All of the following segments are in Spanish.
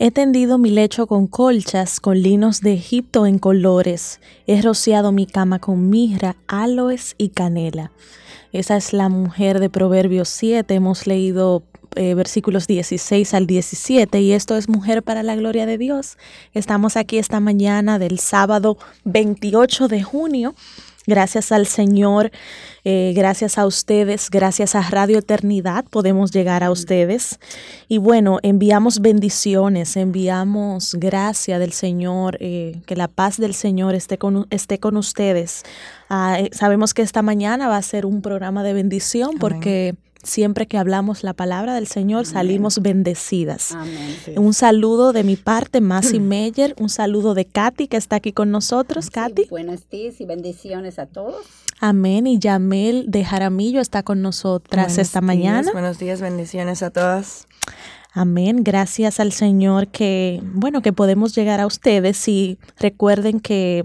He tendido mi lecho con colchas, con linos de Egipto en colores. He rociado mi cama con mirra, aloes y canela. Esa es la mujer de Proverbios 7. Hemos leído eh, versículos 16 al 17 y esto es Mujer para la Gloria de Dios. Estamos aquí esta mañana del sábado 28 de junio Gracias al Señor, eh, gracias a ustedes, gracias a Radio Eternidad podemos llegar a ustedes. Y bueno, enviamos bendiciones, enviamos gracia del Señor, eh, que la paz del Señor esté con, esté con ustedes. Ah, eh, sabemos que esta mañana va a ser un programa de bendición porque siempre que hablamos la palabra del Señor salimos bendecidas. Un saludo de mi parte, Masi Meyer, un saludo de Katy que está aquí con nosotros. Katy. Buenos días y bendiciones a todos. Amén. Y Yamel de Jaramillo está con nosotras esta mañana. Buenos días, bendiciones a todas. Amén. Gracias al Señor que, bueno, que podemos llegar a ustedes y recuerden que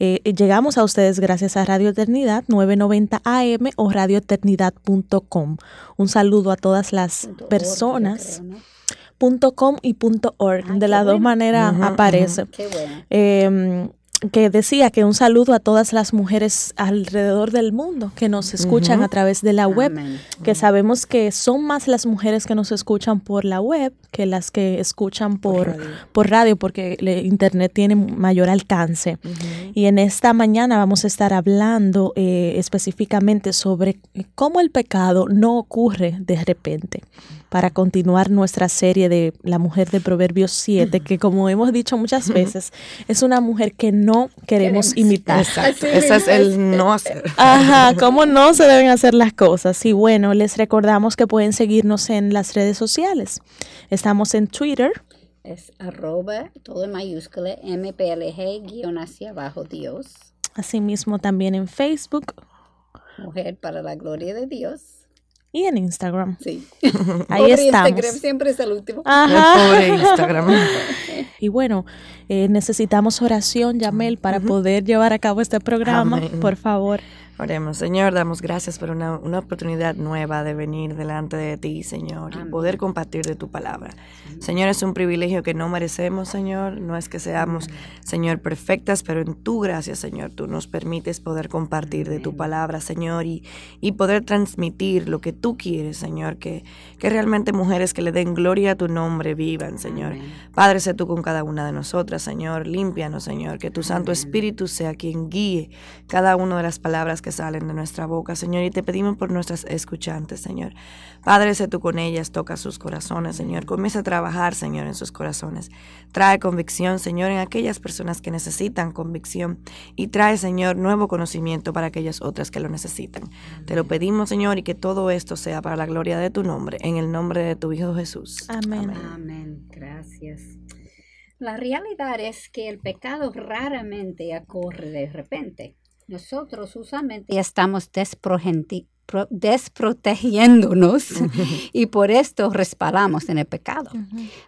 eh, llegamos a ustedes gracias a Radio Eternidad 990 AM o radioeternidad.com. Un saludo a todas las personas. .com y .org. de las dos maneras aparece. Qué bueno. Em, que decía que un saludo a todas las mujeres alrededor del mundo que nos escuchan a través de la web, que sabemos que son más las mujeres que nos escuchan por la web que las que escuchan por, por radio, porque Internet tiene mayor alcance. Y en esta mañana vamos a estar hablando eh, específicamente sobre cómo el pecado no ocurre de repente para continuar nuestra serie de la mujer de Proverbios 7, que como hemos dicho muchas veces, es una mujer que no queremos, imitar. Exacto. Ese es el no hacer. Ajá, cómo no se deben hacer las cosas. Y bueno, les recordamos que pueden seguirnos en las redes sociales. Estamos en Twitter. Es arroba, todo en mayúscula, MPLG, guion hacia abajo Dios. Asimismo también en Facebook. Mujer para la gloria de Dios y en Instagram. Sí. Ahí estamos. Instagram siempre es el último. Ajá. Instagram. y bueno, eh, necesitamos oración, Yamel, para poder llevar a cabo este programa. Por favor. Oremos, Señor, damos gracias por una, oportunidad nueva de venir delante de ti, Señor, y poder compartir de tu palabra. Señor, es un privilegio que no merecemos, Señor. No es que seamos, Señor, perfectas, pero en tu gracia, Señor, tú nos permites poder compartir de tu palabra, Señor, y, y poder transmitir lo que tú quieres, Señor, que, que realmente mujeres que le den gloria a tu nombre vivan, Señor. Padre, sé tú con cada una de nosotras, Señor. Límpianos, Señor, que tu Santo Espíritu sea quien guíe cada una de las palabras que salen de nuestra boca, Señor, y te pedimos por nuestras escuchantes, Señor. Padre, sé tú con ellas, toca sus corazones, Señor. Comienza a trabajar, Señor, en sus corazones. Trae convicción, Señor, en aquellas personas que necesitan convicción y trae, Señor, nuevo conocimiento para aquellas otras que lo necesitan. Te lo pedimos, Señor, y que todo esto sea para la gloria de tu nombre, en el nombre de tu Hijo Jesús. Amén. Amén. Gracias. La realidad es que el pecado raramente ocurre de repente. Nosotros usualmente estamos desprotegiéndonos y por esto resbalamos en el pecado.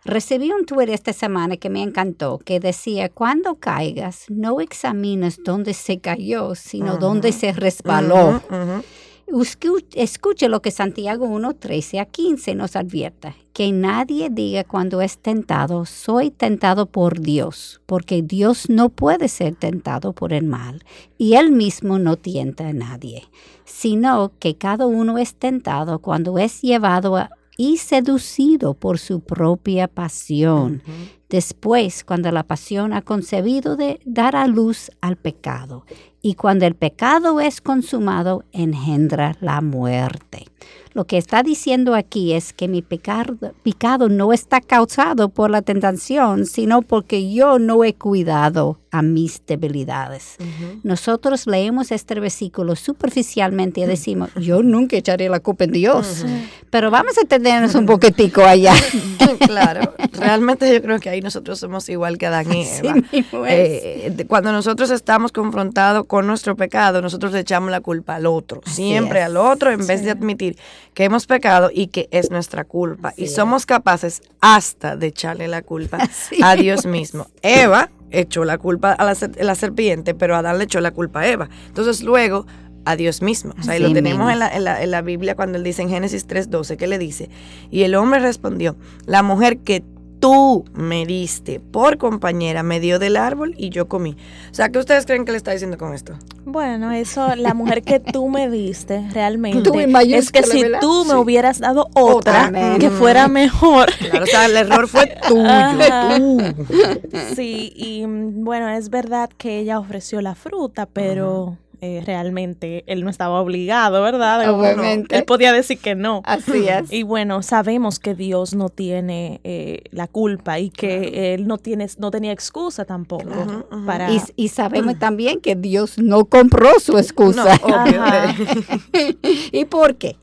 Recibí un tweet esta semana que me encantó que decía, cuando caigas, no examines dónde se cayó, sino dónde se resbaló. Escuche lo que Santiago 1, 13 a 15 nos advierte, que nadie diga cuando es tentado, soy tentado por Dios, porque Dios no puede ser tentado por el mal, y él mismo no tienta a nadie, sino que cada uno es tentado cuando es llevado y seducido por su propia pasión. Después, cuando la pasión ha concebido de dar a luz al pecado, y cuando el pecado es consumado, engendra la muerte. Lo que está diciendo aquí es que mi pecado, pecado no está causado por la tentación, sino porque yo no he cuidado a mis debilidades. Nosotros leemos este versículo superficialmente y decimos, yo nunca echaré la culpa en Dios, pero vamos a tenernos un poquitico allá. claro, realmente yo creo que ahí nosotros somos igual que Adán y Eva. Eh, cuando nosotros estamos confrontados con nuestro pecado, nosotros le echamos la culpa al otro, siempre al otro, en vez de admitir que hemos pecado y que es nuestra culpa. Así y es. somos capaces hasta de echarle la culpa Así a Dios mismo. Eva echó la culpa a la, ser- la serpiente, pero Adán le echó la culpa a Eva. Entonces luego a Dios mismo. O sea, y lo tenemos en la, en, la, en la Biblia cuando él dice en Génesis 3.12, que le dice, y el hombre respondió, la mujer que tú me diste por compañera me dio del árbol y yo comí. O sea, ¿qué ustedes creen que le está diciendo con esto? Bueno, eso, la mujer que tú me diste realmente Tú es que si tú me Sí. hubieras dado otra que fuera mejor. Claro, o sea, el error fue tuyo. Tú. Sí, y mm, bueno, es verdad que ella ofreció la fruta, pero eh, realmente él no estaba obligado, ¿verdad? No, Obviamente. Él podía decir que no. Así es. Y bueno, sabemos que Dios no tiene eh, la culpa y que él no tiene, no tenía excusa tampoco para. Y, y sabemos también que Dios no compró su No, excusa. Ajá. ¿Y por qué?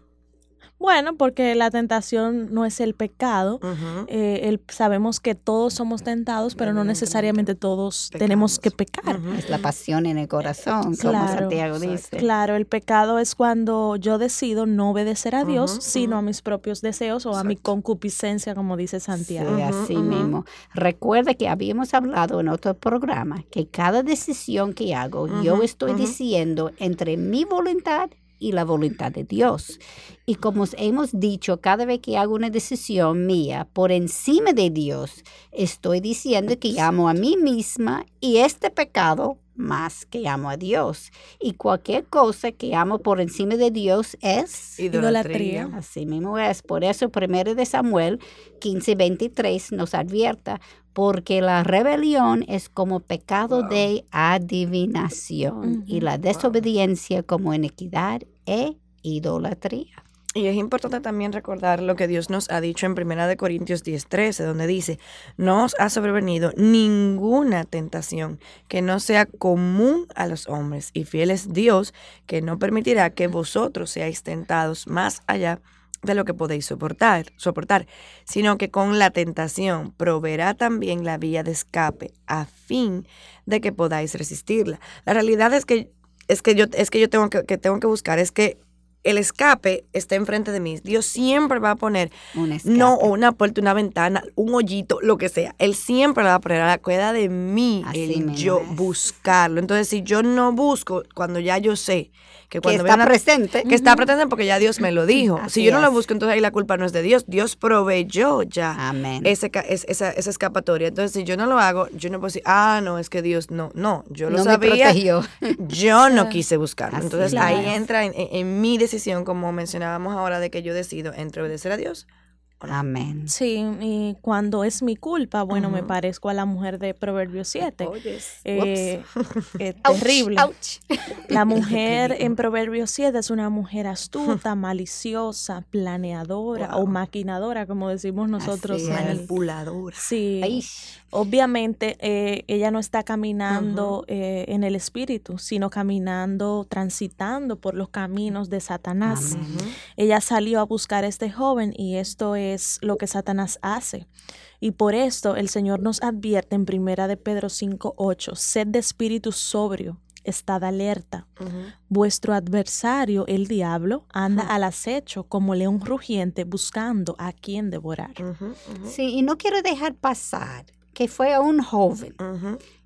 Bueno, porque la tentación no es el pecado. Eh, el- sabemos que todos somos tentados, pero no necesariamente todos tenemos que pecar. Es la pasión en el corazón, como Claro, Santiago exacto. dice. Claro, el pecado es cuando yo decido no obedecer a Dios, sino a mis propios deseos o a mi concupiscencia, como dice Sí, Santiago. así Ujú, ujú. mismo. Recuerda que habíamos hablado en otro programa que cada decisión que hago, yo estoy diciendo entre mi voluntad y la voluntad de Dios. Y como hemos dicho, cada vez que hago una decisión mía por encima de Dios, estoy diciendo que amo a mí misma y este pecado más que amo a Dios. Y cualquier cosa que amo por encima de Dios es Idolatría. Así mismo es. Por eso, primero de Samuel 15, 23 nos advierta, porque la rebelión es como pecado Wow. de adivinación y la desobediencia como iniquidad e idolatría. Y es importante también recordar lo que Dios nos ha dicho en 1 de Corintios 10:13, donde dice, no os ha sobrevenido ninguna tentación que no sea común a los hombres, y fiel es Dios que no permitirá que vosotros seáis tentados más allá de lo que podéis soportar, soportar, sino que con la tentación proveerá también la vía de escape a fin de que podáis resistirla. La realidad es que es que yo es que yo tengo que, que tengo que buscar es que el escape está enfrente de mí. Dios siempre va a poner, Un no o una puerta, una ventana, un hoyito, lo que sea. Él siempre lo va a poner a la cueda de mí, Así el yo es. buscarlo. Entonces, si yo no busco, cuando ya yo sé que está una- presente. que está presente porque ya Dios me lo dijo. Así si yo no lo busco, entonces ahí la culpa no es de Dios. Dios proveyó ya Amén. ese, esa, esa escapatoria. Entonces, si yo no lo hago, yo no puedo decir, ah, no, es que Dios no. No, yo lo no me sabía. protegió. Yo no quise buscarlo. Entonces es. ahí entra en, en- en mi decisión, como mencionábamos ahora, de que yo decido entre obedecer a Dios. Amén. Sí, y cuando es mi culpa, bueno, me parezco a la mujer de Proverbios 7. Oyes. Eh, eh, terrible. ouch. La mujer en Proverbios 7 es una mujer astuta, maliciosa, planeadora o maquinadora, como decimos nosotros. Manipuladora. Sí, Ay, obviamente eh, ella no está caminando eh, en el espíritu, sino caminando, transitando por los caminos de Satanás. Ella salió a buscar a este joven y esto es lo que Satanás hace. Y por esto el Señor nos advierte en primera de Pedro 5:8, sed de espíritu sobrio, estad alerta. Vuestro adversario, el diablo, anda al acecho como león rugiente buscando a quien devorar. Ujú. Sí, y no quiero dejar pasar que fue un joven.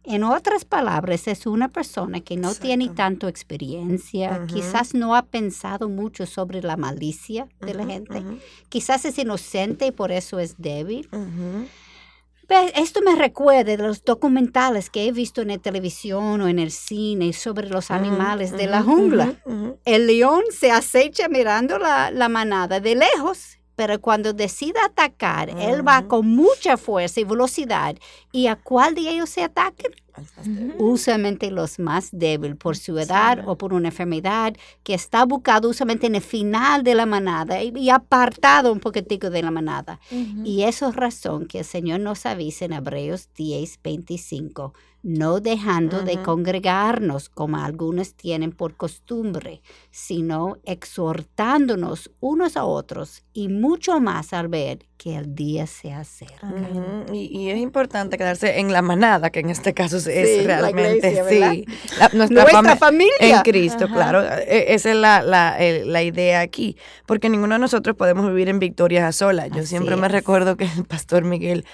En otras palabras, es una persona que no tiene Exacto. tanto experiencia, Ujú. quizás no ha pensado mucho sobre la malicia de la Ujú, gente, ujú, quizás es inocente y por eso es débil. Esto me recuerda de los documentales que he visto en la televisión o en el cine sobre los animales de la jungla. El león se acecha mirando la, la manada de lejos, pero cuando decide atacar, él va con mucha fuerza y velocidad. ¿Y a cuál de ellos se débil. Usualmente los más débiles por su edad Sí. o por una enfermedad que está buscado usualmente en el final de la manada y, y apartado un poquitico de la manada. Y eso es razón que el Señor nos avisa en Hebreos 10, 25. No dejando de congregarnos como algunos tienen por costumbre, sino exhortándonos unos a otros y mucho más al ver que el día se acerca. Y, y es importante quedarse en la manada, que en este caso es- es realmente iglesia, sí. La- nuestra, Nuestra fami- familia. En Cristo, claro. E- Esa es la, la, la idea aquí. Porque ninguno de nosotros podemos vivir en victoria a sola. Yo Así siempre me recuerdo que el pastor Miguel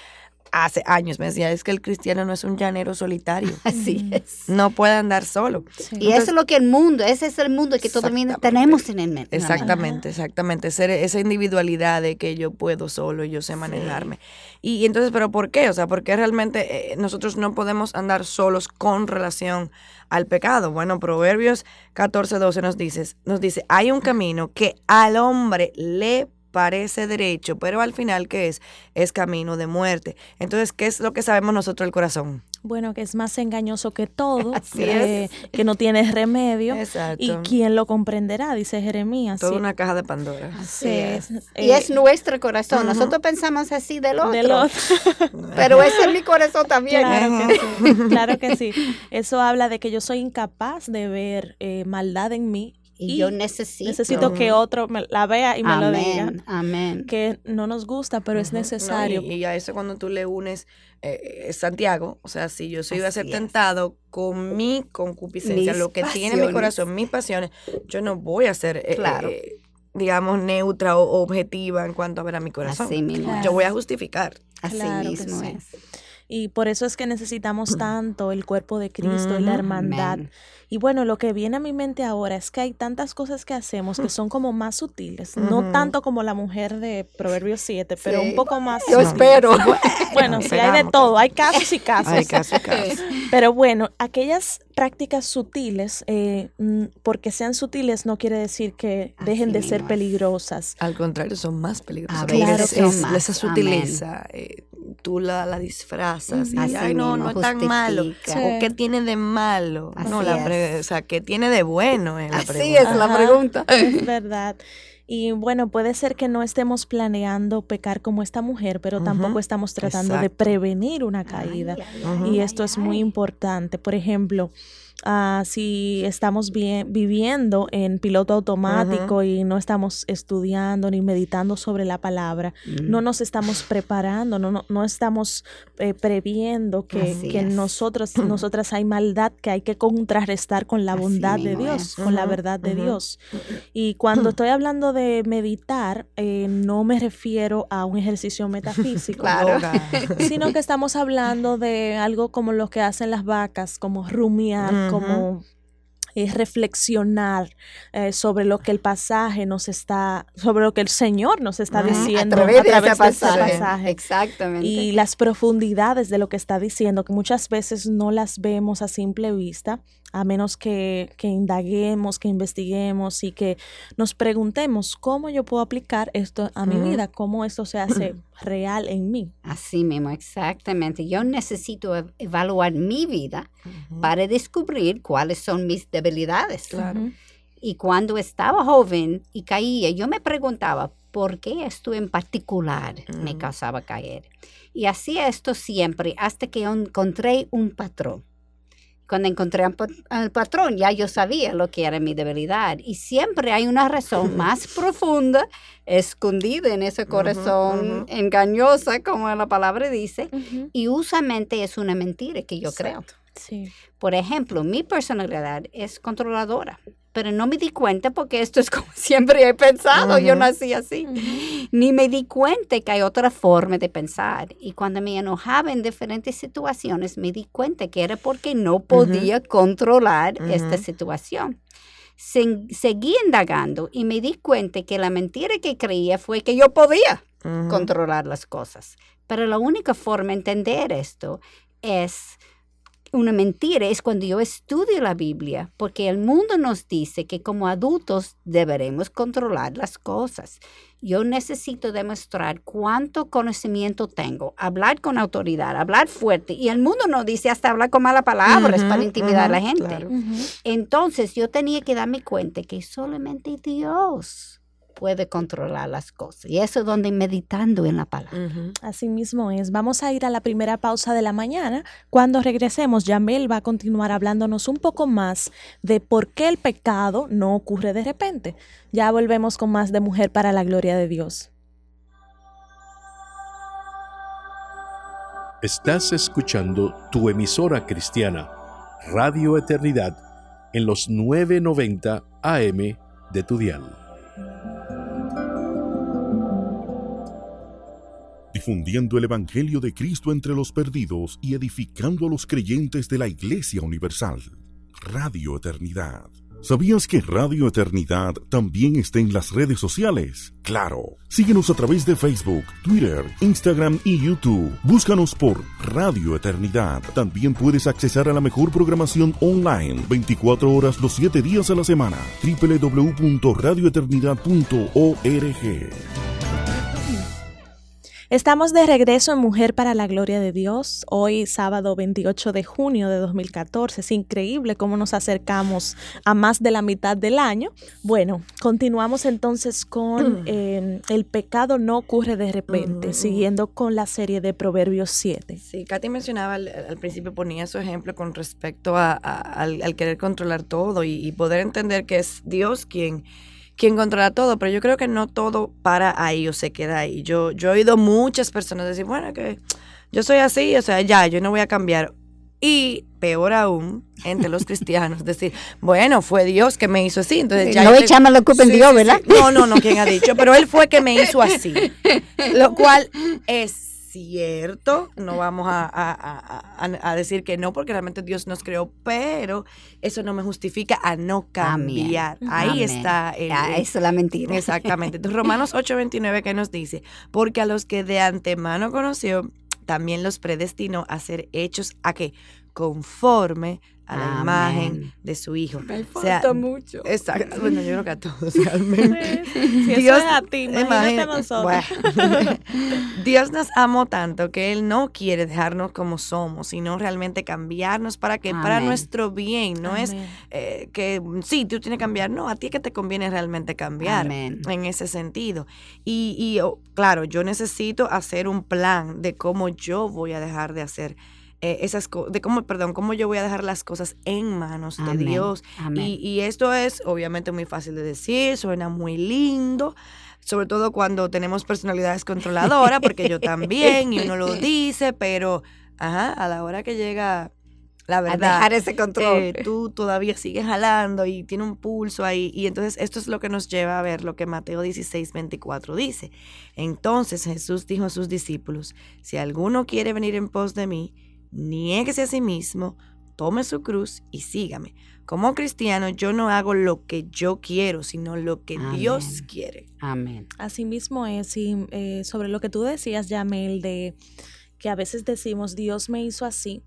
hace años me decía, es que el cristiano no es un llanero solitario. Así es. No puede andar solo. Sí. Y eso es lo que el mundo, ese es el mundo que todos tenemos en el medio. Exactamente, exactamente. Ser esa individualidad de que yo puedo solo y yo sé manejarme. Y, y entonces, ¿pero por qué? O sea, ¿por qué realmente eh, nosotros no podemos andar solos con relación al pecado? Bueno, Proverbios 14, 12 nos dice, nos dice, hay un camino que al hombre le parece derecho, pero al final, ¿qué es? Es camino de muerte. Entonces, ¿qué es lo que sabemos nosotros del corazón? Bueno, que es más engañoso que todo, Así que, que no tiene remedio. Exacto. ¿Y quién lo comprenderá? Dice Jeremías. Toda Sí. una caja de Pandora. Así Sí, es. es, Y eh, es nuestro corazón. Nosotros pensamos así del otro. del otro. Pero ese es mi corazón también. Claro que sí, claro que sí. Eso habla de que yo soy incapaz de ver eh, maldad en mí Y yo necesito. necesito que otro me la vea y me lo diga. Amén. Que no nos gusta, pero es no, necesario. y, y a eso cuando tú le unes eh, eh, Santiago, o sea, si yo soy iba a ser Así es. tentado con mi concupiscencia, Mis lo que tiene mi corazón, mis pasiones, yo no voy a ser, eh, Claro. eh, digamos, neutra o objetiva en cuanto a ver a mi corazón. Así mismo. Claro. Yo voy a justificar. Así Claro mismo sí. es. Y por eso es que necesitamos tanto el cuerpo de Cristo y la hermandad. Y bueno, lo que viene a mi mente ahora es que hay tantas cosas que hacemos que son como más sutiles, no tanto como la mujer de Proverbios 7, pero Sí. un poco más. Yo espero. Bueno, sí, hay de todo, hay casos y casos. Hay caso y caso. Pero bueno, aquellas prácticas sutiles, eh, mm, porque sean sutiles no quiere decir que Así dejen de ser peligrosas. Al contrario, son más peligrosas. A porque veces es- son más. esa sutileza, eh, tú la, la disfrazas y ay, no, no es tan malo. ¿O qué tiene de malo? no, la o sea, ¿qué tiene de bueno en la Así pregunta? es la Ajá. pregunta. Es verdad. Y bueno, puede ser que no estemos planeando pecar como esta mujer, pero tampoco estamos tratando de prevenir una caída. Ay, ay, Ujú. Y ay, esto es ay. muy importante. Por ejemplo, ah, si estamos bien, viviendo en piloto automático y no estamos estudiando ni meditando sobre la palabra, Mm. no nos estamos preparando, no, no, no estamos eh, previendo que, que nosotros, nosotras hay maldad que hay que contrarrestar con la Así bondad de Dios, con la verdad de. Dios. Y cuando estoy hablando de meditar, eh, no me refiero a un ejercicio metafísico Claro. Sino que estamos hablando de algo como lo que hacen las vacas, como rumiar. Como eh, reflexionar eh, sobre lo que el pasaje nos está, sobre lo que el Señor nos está diciendo a través de ese de pasaje. Exactamente. Y las profundidades de lo que está diciendo, que muchas veces no las vemos a simple vista, a menos que, que indaguemos, que investiguemos y que nos preguntemos cómo yo puedo aplicar esto a mi vida, cómo esto se hace real en mí. Así mismo, exactamente. Yo necesito ev- evaluar mi vida para descubrir cuáles son mis debilidades. Claro. Y cuando estaba joven y caía, yo me preguntaba, ¿por qué esto en particular me causaba caer? Y hacía esto siempre hasta que encontré un patrón. Cuando encontré al patrón, ya yo sabía lo que era mi debilidad. Y siempre hay una razón más profunda escondida en ese corazón ujú. engañosa, como la palabra dice. Ujú. Y usualmente es una mentira que yo creo. Exacto. Sí. Por ejemplo, mi personalidad es controladora, pero no me di cuenta porque esto es como siempre he pensado, yo Ujú. nací así. Ni me di cuenta que hay otra forma de pensar. Y cuando me enojaba en diferentes situaciones, me di cuenta que era porque no podía controlar esta situación. Se- seguí indagando y me di cuenta que la mentira que creía fue que yo podía controlar las cosas. Pero la única forma de entender esto es una mentira, es cuando yo estudio la Biblia, porque el mundo nos dice que como adultos deberemos controlar las cosas. Yo necesito demostrar cuánto conocimiento tengo, hablar con autoridad, hablar fuerte, y el mundo nos dice hasta hablar con malas palabras para intimidar a la gente. claro. Entonces yo tenía que darme cuenta que solamente Dios puede controlar las cosas. Y eso es donde meditando en la palabra. Así mismo es. Vamos a ir a la primera pausa de la mañana. Cuando regresemos, Yamel va a continuar hablándonos un poco más de por qué el pecado no ocurre de repente. Ya volvemos con más de Mujer para la Gloria de Dios. Estás escuchando tu emisora cristiana, Radio Eternidad, en los 990 AM de tu dial. Difundiendo el Evangelio de Cristo entre los perdidos y edificando a los creyentes de la Iglesia Universal. Radio Eternidad. ¿Sabías que Radio Eternidad también está en las redes sociales? Claro. Síguenos a través de Facebook, Twitter, Instagram y YouTube. Búscanos por Radio Eternidad. También puedes accesar a la mejor programación online 24 horas los 7 días a la semana. www.radioeternidad.org. Estamos de regreso en Mujer para la Gloria de Dios, hoy sábado 28 de junio de 2014. Es increíble cómo nos acercamos a más de la mitad del año. Bueno, continuamos entonces con eh, El pecado no ocurre de repente, siguiendo con la serie de Proverbios 7. Sí, Katy mencionaba al, al principio, ponía su ejemplo con respecto a, a- al, al querer controlar todo y, y poder entender que es Dios quien, quien controla todo, pero yo creo que no todo para ahí o se queda ahí. Yo, yo he oído muchas personas decir, bueno, que yo soy así, o sea, ya, yo no voy a cambiar. Y peor aún, entre los cristianos, decir, bueno, fue Dios que me hizo así. Entonces ya no echamos la culpa en Dios, ¿verdad? No, no, no, quien ha dicho, pero él fue que me hizo así. Lo cual es cierto, no vamos a, a- a- a- decir que no, porque realmente Dios nos creó, pero eso no me justifica a no cambiar. Amén. Ahí Amén. está el, Ah, eso es la mentira. Exactamente. Entonces, Romanos 8:29 que nos dice, porque a los que de antemano conoció, también los predestinó a ser hechos a que conforme a la Amén. imagen de su Hijo. O sea, mucho. Exacto. Bueno, yo creo que a todos realmente. Si eso es a ti, imagínate a nosotros. Bueno. Dios nos amó tanto que Él no quiere dejarnos como somos, sino realmente cambiarnos para que para nuestro bien. No es eh, que sí, tú tienes que cambiar. No, a ti es que te conviene realmente cambiar Amén. en ese sentido. Y, y, oh, claro, yo necesito hacer un plan de cómo yo voy a dejar de hacer eh, esas cosas, de cómo, perdón, cómo yo voy a dejar las cosas en manos de Amén. Dios. Amén. Y, y esto es obviamente muy fácil de decir, suena muy lindo, sobre todo cuando tenemos personalidades controladoras, porque yo también, y uno lo dice, pero ajá, a la hora que llega la a verdad, dejar ese control. eh, tú todavía sigues jalando y tiene un pulso ahí. Y entonces esto es lo que nos lleva a ver lo que Mateo 16, 24 dice. Entonces Jesús dijo a sus discípulos, si alguno quiere venir en pos de mí, niéguese a sí mismo, tome su cruz y sígame. Como cristiano yo no hago lo que yo quiero, sino lo que Dios quiere. Amén. Así mismo es, y eh, sobre lo que tú decías, Yamel, de que a veces decimos, Dios me hizo así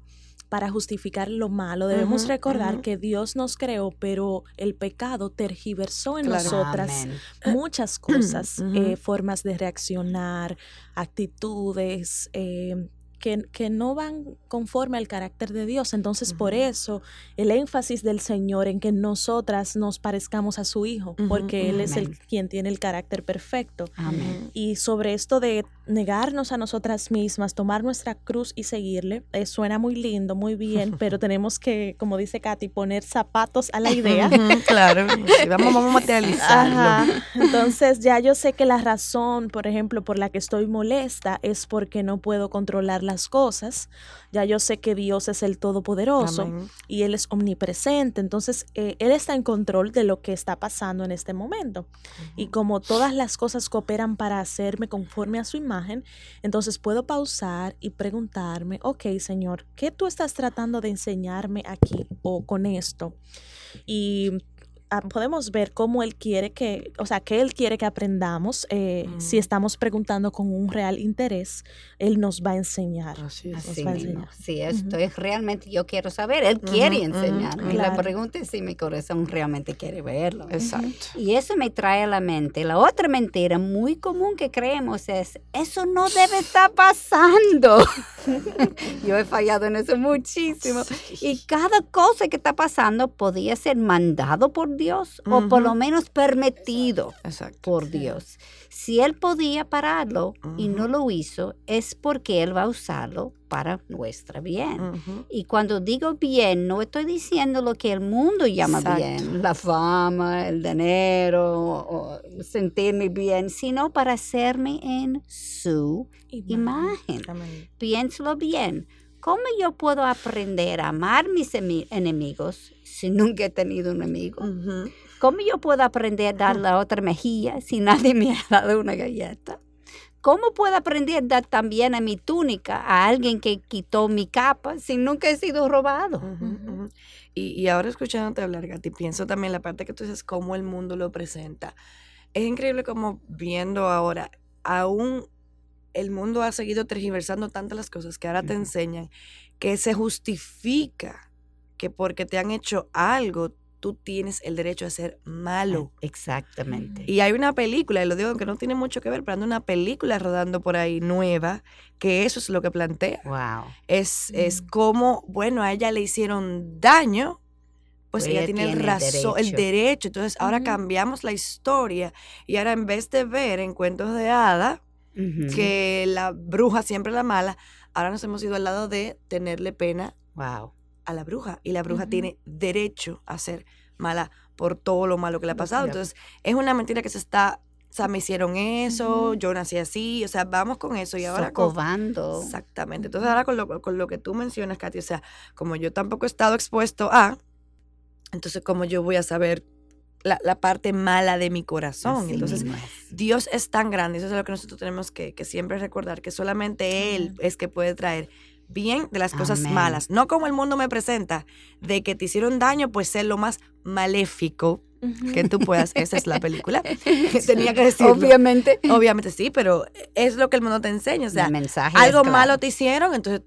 para justificar lo malo. Debemos recordar que Dios nos creó, pero el pecado tergiversó en Claro. nosotras Amén. muchas cosas, eh, formas de reaccionar, actitudes. eh, que, que no van conforme al carácter de Dios. Entonces, por eso el énfasis del Señor en que nosotras nos parezcamos a su Hijo, porque Él es el quien tiene el carácter perfecto. Amén. Y sobre esto de negarnos a nosotras mismas, tomar nuestra cruz y seguirle, eh, suena muy lindo, muy bien, pero tenemos que, como dice Katy, poner zapatos a la idea. Claro, sí, vamos, vamos a materializarlo. Ajá. Entonces ya yo sé que la razón, por ejemplo, por la que estoy molesta es porque no puedo controlar las cosas. Ya yo sé que Dios es el Todopoderoso Amén. y Él es omnipresente. Entonces, eh, Él está en control de lo que está pasando en este momento. Y como todas las cosas cooperan para hacerme conforme a su imagen, entonces puedo pausar y preguntarme, ok, Señor, ¿qué tú estás tratando de enseñarme aquí o con esto? Y podemos ver cómo Él quiere que, o sea, que Él quiere que aprendamos. eh, Si Mm. estamos preguntando con un real interés, Él nos va a enseñar. Así es. Así va enseñar. Sí, esto es realmente, yo quiero saber. Él quiere Ujú, ujú, enseñarme. claro. La pregunta es si mi corazón realmente quiere verlo. Exacto. Y eso me trae a la mente. La otra mentira muy común que creemos es, eso no debe estar pasando. Yo he fallado en eso muchísimo. Y cada cosa que está pasando podía ser mandado por Dios o por lo menos permitido Exacto. por Dios. Si Él podía pararlo y no lo hizo, es porque Él va a usarlo para nuestra bien. Y cuando digo bien, no estoy diciendo lo que el mundo llama Exacto. bien, la fama, el dinero, o sentirme bien, sino para hacerme en su imagen. Amén. Piénsalo bien. ¿Cómo yo puedo aprender a amar mis emi- enemigos si nunca he tenido un amigo? Ujú. ¿Cómo yo puedo aprender a dar la otra mejilla si nadie me ha dado una galleta? ¿Cómo puedo aprender a dar también a mi túnica a alguien que quitó mi capa si nunca he sido robado? Y, y ahora escuchándote hablar, Gati, pienso también la parte que tú dices, cómo el mundo lo presenta. Es increíble como viendo ahora, aún el mundo ha seguido tergiversando tantas las cosas que ahora te enseñan que se justifica que porque te han hecho algo, tú tienes el derecho a ser malo. Exactamente. Y hay una película, y lo digo que no tiene mucho que ver, pero anda una película rodando por ahí nueva, que eso es lo que plantea. Wow. Es, es como, bueno, a ella le hicieron daño, pues Pues ella ella tiene el tiene el razón, el derecho. Entonces ahora cambiamos la historia y ahora en vez de ver en cuentos de hada que la bruja siempre la mala, ahora nos hemos ido al lado de tenerle pena Wow. a la bruja y la bruja tiene derecho a ser mala por todo lo malo que le ha pasado. Entonces es una mentira que se está, o sea, me hicieron eso, Ujú. yo nací así, o sea, vamos con eso y ahora con, Socovando. Exactamente. Entonces ahora con lo, con lo que tú mencionas, Katy, o sea, como yo tampoco he estado expuesto a, entonces como yo voy a saber la, la parte mala de mi corazón. Así entonces mismo. Dios es tan grande, eso es lo que nosotros tenemos que, que siempre recordar, que solamente Él es que puede traer bien de las cosas Amén. malas, no como el mundo me presenta, de que te hicieron daño, pues ser lo más maléfico que tú puedas. Esa es la película. Tenía que decirlo. Obviamente. Obviamente sí, pero es lo que el mundo te enseña, o sea, el mensaje algo claro. malo te hicieron, entonces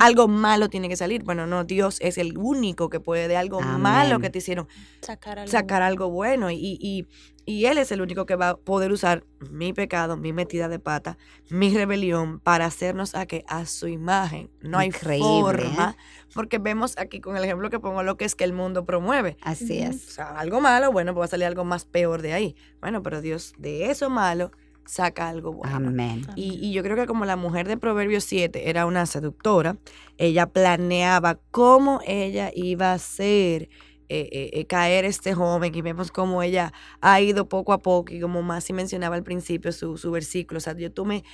Algo malo tiene que salir. Bueno, no, Dios es el único que puede de algo malo que te hicieron sacar algo. sacar algo bueno. Y, y, y Él es el único que va a poder usar mi pecado, mi metida de pata, mi rebelión para hacernos a que a su imagen. No hay Increíble, forma, porque vemos aquí con el ejemplo que pongo lo que es que el mundo promueve. Así Ujú. O es. sea, algo malo, bueno, pues va a salir algo más peor de ahí. Bueno, pero Dios de eso malo saca algo bueno. Amén. Y, y yo creo que como la mujer de Proverbios 7 era una seductora, ella planeaba cómo ella iba a hacer eh, eh, eh, caer este joven y vemos cómo ella ha ido poco a poco y como Masi mencionaba al principio su, su versículo, o sea, yo tomé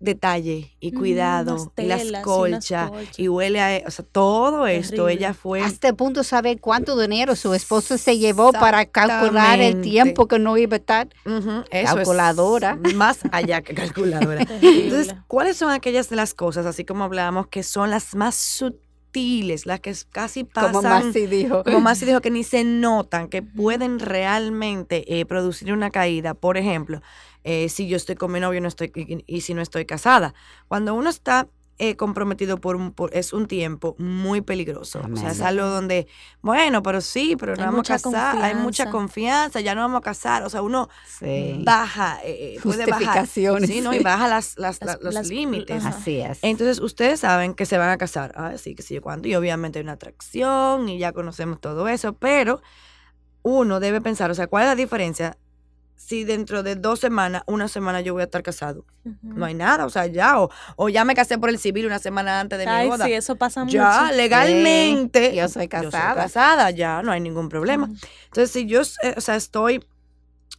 detalle y cuidado y las telas y unas colchas colchas. y huele a, o sea, todo esto, ella fue... Hasta el punto de saber cuánto dinero su esposo se llevó para calcular el tiempo que no iba a estar. Ujú, eso es Calculadora. más allá que calculadora. Entonces, ¿cuáles son aquellas de las cosas, así como hablábamos, que son las más sutiles, las que casi pasan, Como Masi dijo. como Masi dijo, que ni se notan, que pueden realmente eh, producir una caída? Por ejemplo, eh, si yo estoy con mi novio no estoy, y, y si no estoy casada. Cuando uno está eh, comprometido por un por- es un tiempo muy peligroso. O sea, es algo donde, bueno, pero sí, pero no Hay vamos a casar, hay mucha confianza. ya no vamos a casar. O sea, uno Sí. baja, eh, eh, puede bajar. Sí, ¿no? Y baja las, las- Las- la- los límites. Así es. Entonces, ustedes saben que se van a casar. Ah, sí, que sé yo cuándo. Y obviamente hay una atracción y ya conocemos todo eso. Pero uno debe pensar, o sea, ¿cuál es la diferencia? Si dentro de dos semanas, una semana yo voy a estar casado. No hay nada, o sea, ya. O, o ya me casé por el civil una semana antes de mi boda. sí, eso pasa ya, mucho. legalmente. Sí, yo soy casada. casada, ya, no hay ningún problema. Entonces, si yo, eh, o sea, estoy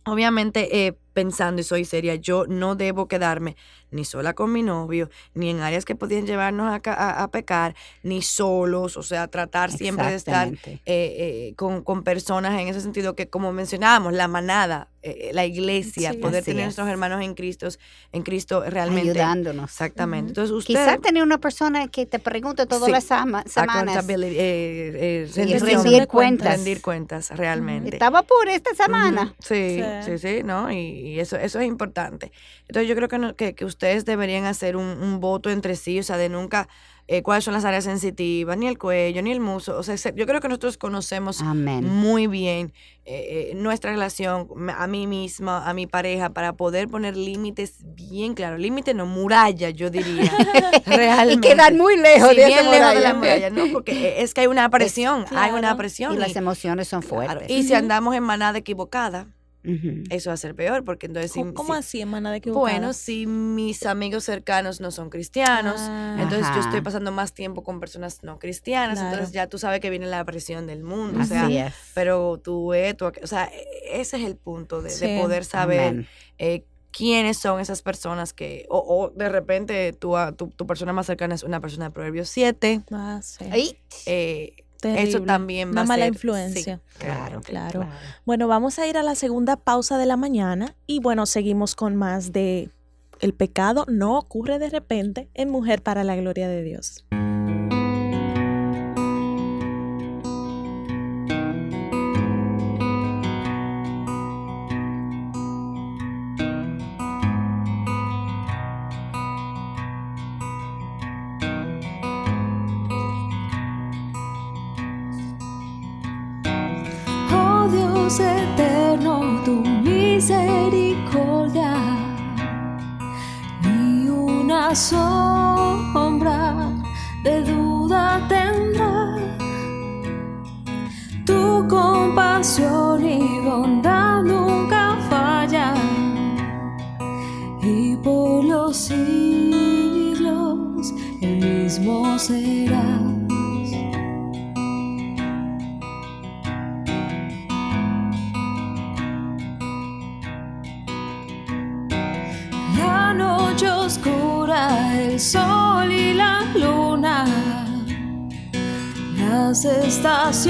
obviamente eh, pensando y soy seria, yo no debo quedarme ni sola con mi novio, ni en áreas que podían llevarnos a, ca- a- a pecar, ni solos, o sea, tratar siempre de estar eh, eh, con, con personas en ese sentido que, como mencionábamos, la manada, eh, la iglesia, Sí. poder tener es. nuestros hermanos en Cristo, en Cristo realmente. Ayudándonos. Exactamente. Ujú. Entonces, usted. Quizás tener una persona que te pregunte todas Sí. las semanas. accountability, eh, eh, rendir de cuentas. rendir cuentas realmente. Estaba por esta semana. Sí, sí, Sí. sí, ¿no? Y, y eso, eso es importante. Entonces yo creo que, no- que, que ustedes deberían hacer un, un voto entre sí, o sea, de nunca eh, cuáles son las áreas sensitivas, ni el cuello, ni el muso. O sea, se- yo creo que nosotros conocemos Amén. muy bien eh, eh, nuestra relación a mí misma, a mi pareja, para poder poner límites bien claros. Límite no, muralla, yo diría. Realmente. Y quedan muy lejos Sí, de bien esa lejos de la muralla. muralla, ¿no? Porque eh, es que hay una presión, hay una presión. Y las emociones son claro, fuertes. y si andamos en manada equivocada, Eso va a ser peor, porque entonces... si- ¿Cómo, cómo si- así, hermana de equivocada? bueno, si mis amigos cercanos no son cristianos, Ah. entonces yo estoy pasando más tiempo con personas no cristianas, Claro. entonces ya tú sabes que viene la presión del mundo, o sea, es. pero tú aqu- o sea, e- ese es el punto de, poder saber eh, quiénes son esas personas que, o, o de repente tu, tu, tu persona más cercana es una persona de Proverbios 7, Ah, sí. Eh, Terrible. eso también va Una a mala ser- influencia. sí, claro, Claro. Bueno, vamos a ir a la segunda pausa de la mañana y bueno, seguimos con más de El pecado no ocurre de repente en Mujer para la Gloria de Dios. Una las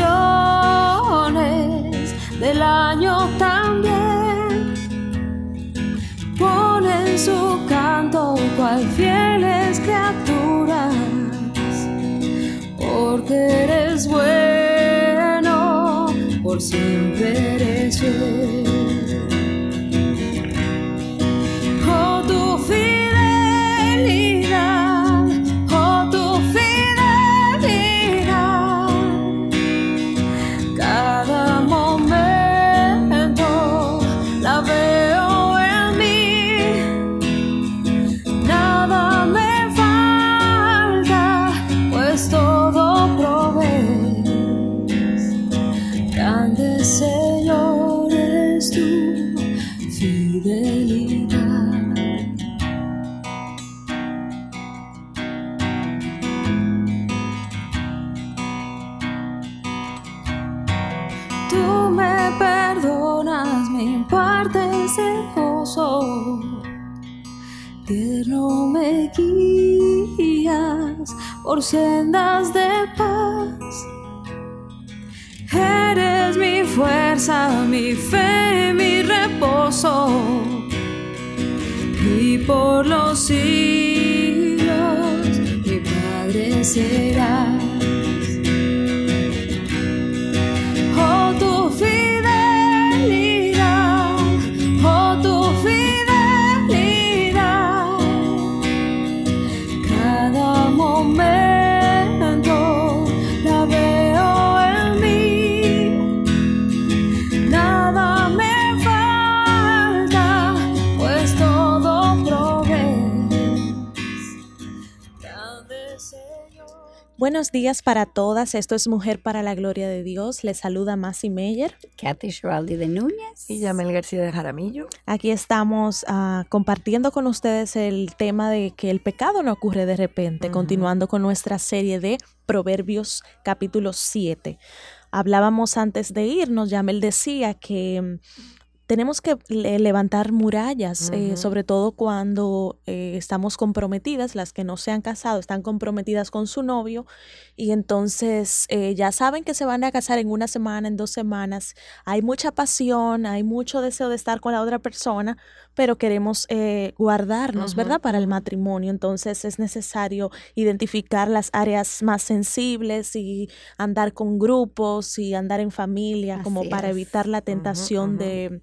Para todas. Esto es Mujer para la Gloria de Dios. Les saluda Masi Meyer. Kathy Schiraldi de Núñez. Y Yamel García de Jaramillo. Aquí estamos ah, compartiendo con ustedes el tema de que el pecado no ocurre de repente, continuando con nuestra serie de Proverbios capítulo 7. Hablábamos antes de irnos, Yamel decía que tenemos que le- levantar murallas, eh, sobre todo cuando eh, estamos comprometidas, las que no se han casado están comprometidas con su novio y entonces eh, ya saben que se van a casar en una semana, en dos semanas, hay mucha pasión, hay mucho deseo de estar con la otra persona, pero queremos eh, guardarnos, ¿verdad? Para el matrimonio. Entonces es necesario identificar las áreas más sensibles y andar con grupos y andar en familia, como para es. evitar la tentación de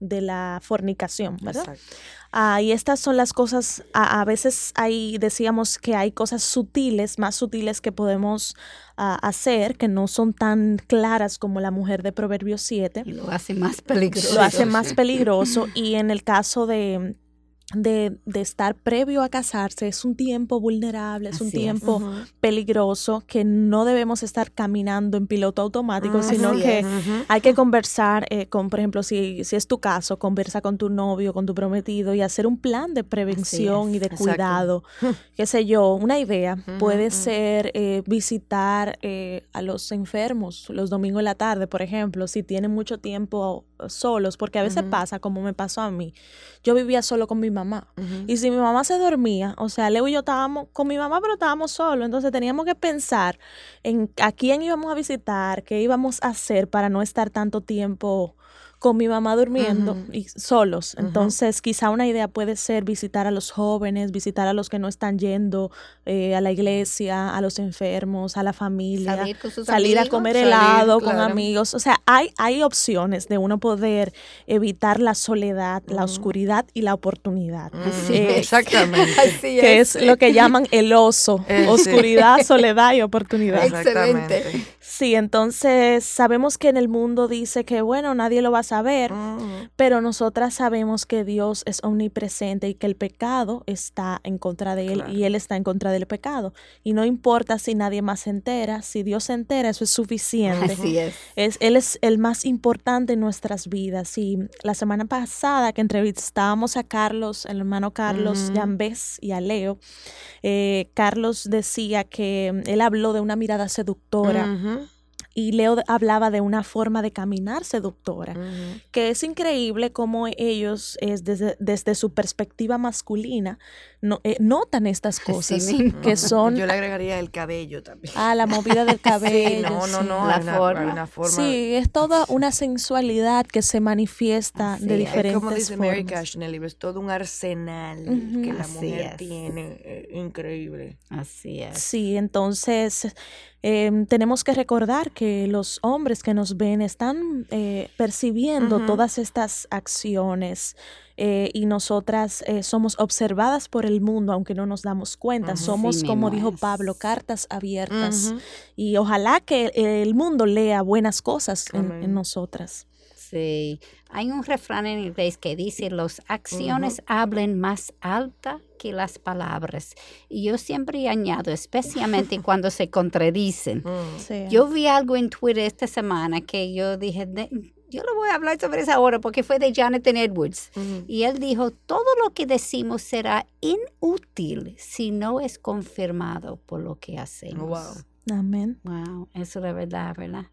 de la fornicación, ¿verdad? Exacto. Ah, y estas son las cosas, a, a veces hay, decíamos que hay cosas sutiles, más sutiles que podemos ah, hacer, que no son tan claras como la mujer de Proverbios 7 Y lo hace más peligroso. lo hace más peligroso y en el caso de, de, de estar previo a casarse es un tiempo vulnerable, es un es. tiempo peligroso que no debemos estar caminando en piloto automático, sino que es. Hay que conversar eh, con, por ejemplo, si, si es tu caso, conversa con tu novio, con tu prometido y hacer un plan de prevención y de exacto. cuidado. Qué sé yo, una idea puede ser eh, visitar eh, a los enfermos los domingos en la tarde, por ejemplo, si tienen mucho tiempo solos, porque a veces pasa como me pasó a mí. Yo vivía solo con mi mamá. Y si mi mamá se dormía, o sea, Leo y yo estábamos con mi mamá, pero estábamos solos. Entonces teníamos que pensar en a quién íbamos a visitar, qué íbamos a hacer para no estar tanto tiempo con mi mamá durmiendo y solos. Entonces, quizá una idea puede ser visitar a los jóvenes, visitar a los que no están yendo eh, a la iglesia, a los enfermos, a la familia Salir con sus salir a comer salir, helado con amigos. O sea, hay, hay opciones de uno poder evitar la soledad, la oscuridad y la oportunidad. Eh, Exactamente. Así que es lo que llaman el oso, Eh, sí. oscuridad, soledad y oportunidad. Excelente. Exactamente. Sí, entonces sabemos que en el mundo dice que, bueno, nadie lo va a saber, Ujú. pero nosotras sabemos que Dios es omnipresente y que el pecado está en contra de Él Claro. y Él está en contra del pecado. Y no importa si nadie más se entera, si Dios se entera, eso es suficiente. Así es. Es, él es el más importante en nuestras vidas. Y la semana pasada que entrevistábamos a Carlos, el hermano Carlos Ujú. Yambés y a Leo, eh, Carlos decía que mm, él habló de una mirada seductora. Y Leo hablaba de una forma de caminar seductora que es increíble cómo ellos, es desde, desde su perspectiva masculina, no, eh, notan estas cosas mismo. que son Yo le agregaría el cabello también. a la movida del cabello. Sí, no, no, sí. no. La hay una, forma. hay una forma. Sí, es toda una sensualidad que se manifiesta Así de es. Es diferentes como dice Mary formas. Cash en el libro, es todo un arsenal Ujú. que la Así mujer es. tiene. eh, increíble. Así es. Sí, entonces em, tenemos que recordar que los hombres que nos ven están eh, percibiendo Ujú. todas estas acciones eh, y nosotras eh, somos observadas por el mundo aunque no nos damos cuenta. Somos, como dijo es. Pablo, cartas abiertas y ojalá que el mundo lea buenas cosas en, en nosotras. Sí. Hay un refrán en inglés que dice, las acciones hablen más alta que las palabras. Y yo siempre añado, especialmente cuando se contradicen. Mm. Sí. Yo vi algo en Twitter esta semana que yo dije, "De- yo lo voy a hablar sobre eso ahora porque fue de Jonathan Edwards. Y él dijo, todo lo que decimos será inútil si no es confirmado por lo que hacemos. Wow. Amén. Wow, eso es verdad, ¿verdad?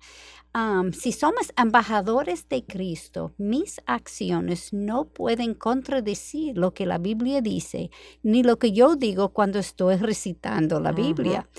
Am, si somos embajadores de Cristo, mis acciones no pueden contradecir lo que la Biblia dice, ni lo que yo digo cuando estoy recitando la. Biblia.